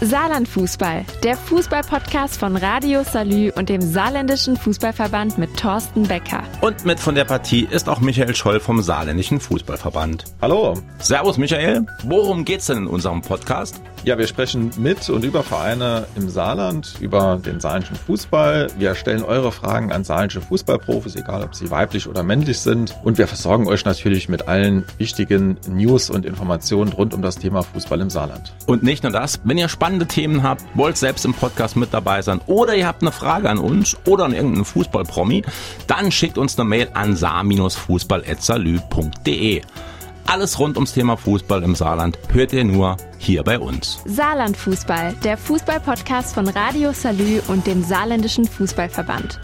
Saarlandfußball, der Fußballpodcast von Radio Salü und dem Saarländischen Fußballverband mit Thorsten Becker. Und mit von der Partie ist auch Michael Scholl vom Saarländischen Fußballverband. Hallo. Servus Michael, worum geht's denn in unserem Podcast? Ja, wir sprechen mit und über Vereine im Saarland, über den saarländischen Fußball. Wir stellen eure Fragen an saarländische Fußballprofis, egal ob sie weiblich oder männlich sind. Und wir versorgen euch natürlich mit allen wichtigen News und Informationen rund um das Thema Fußball im Saarland. Und nicht nur das, wenn ihr spannende Themen habt, wollt selbst im Podcast mit dabei sein oder ihr habt eine Frage an uns oder an irgendeinen Fußballpromi, dann schickt uns eine Mail an saar-fußball.salü.de. Alles rund ums Thema Fußball im Saarland hört ihr nur hier bei uns. Saarlandfußball, der Fußballpodcast von Radio Salü und dem Saarländischen Fußballverband.